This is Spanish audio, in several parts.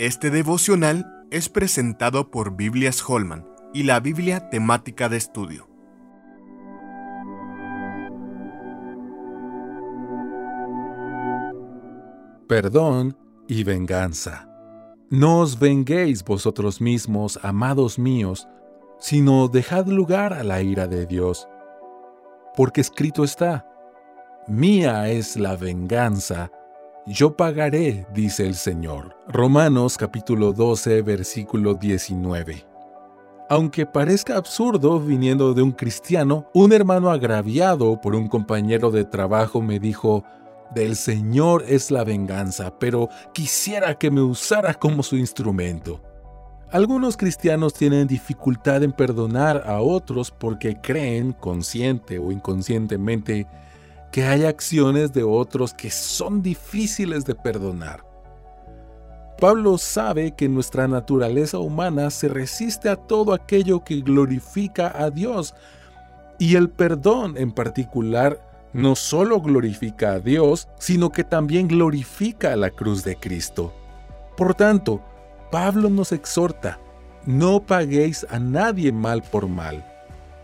Este devocional es presentado por Biblias Holman y la Biblia temática de estudio. Perdón y venganza. No os venguéis vosotros mismos, amados míos, sino dejad lugar a la ira de Dios. Porque escrito está, Mía es la venganza, yo pagaré, dice el Señor. Romanos capítulo 12, versículo 19. Aunque parezca absurdo viniendo de un cristiano, un hermano agraviado por un compañero de trabajo me dijo, del Señor es la venganza, pero quisiera que me usara como su instrumento. Algunos cristianos tienen dificultad en perdonar a otros porque creen, consciente o inconscientemente, que hay acciones de otros que son difíciles de perdonar. Pablo sabe que nuestra naturaleza humana se resiste a todo aquello que glorifica a Dios y el perdón en particular no solo glorifica a Dios, sino que también glorifica a la cruz de Cristo. Por tanto, Pablo nos exhorta, no paguéis a nadie mal por mal.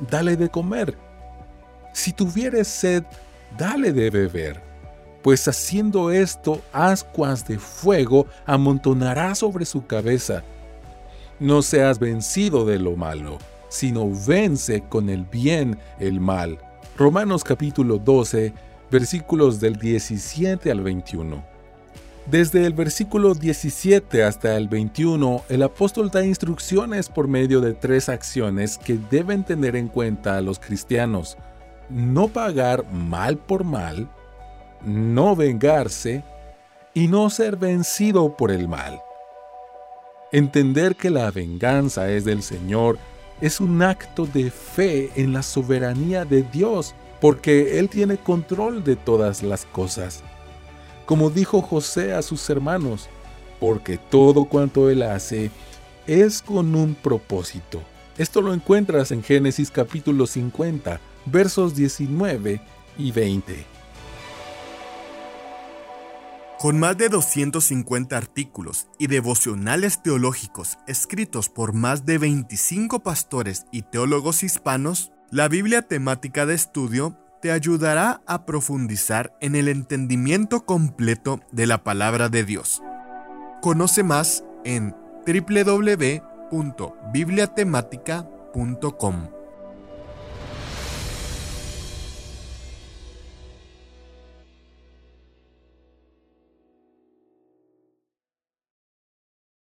dale de comer. Si tuviere sed, dale de beber. Pues haciendo esto, ascuas de fuego amontonará sobre su cabeza. No seas vencido de lo malo, sino vence con el bien el mal. Romanos capítulo 12, versículos del 17 al 21. Desde el versículo 17 hasta el 21, el apóstol da instrucciones por medio de tres acciones que deben tener en cuenta a los cristianos. No pagar mal por mal, no vengarse y no ser vencido por el mal. Entender que la venganza es del Señor es un acto de fe en la soberanía de Dios, porque Él tiene control de todas las cosas. Como dijo José a sus hermanos, porque todo cuanto Él hace es con un propósito. Esto lo encuentras en Génesis capítulo 50, versos 19 y 20. Con más de 250 artículos y devocionales teológicos escritos por más de 25 pastores y teólogos hispanos, la Biblia temática de estudio te ayudará a profundizar en el entendimiento completo de la palabra de Dios. Conoce más en www.bibliatemática.com.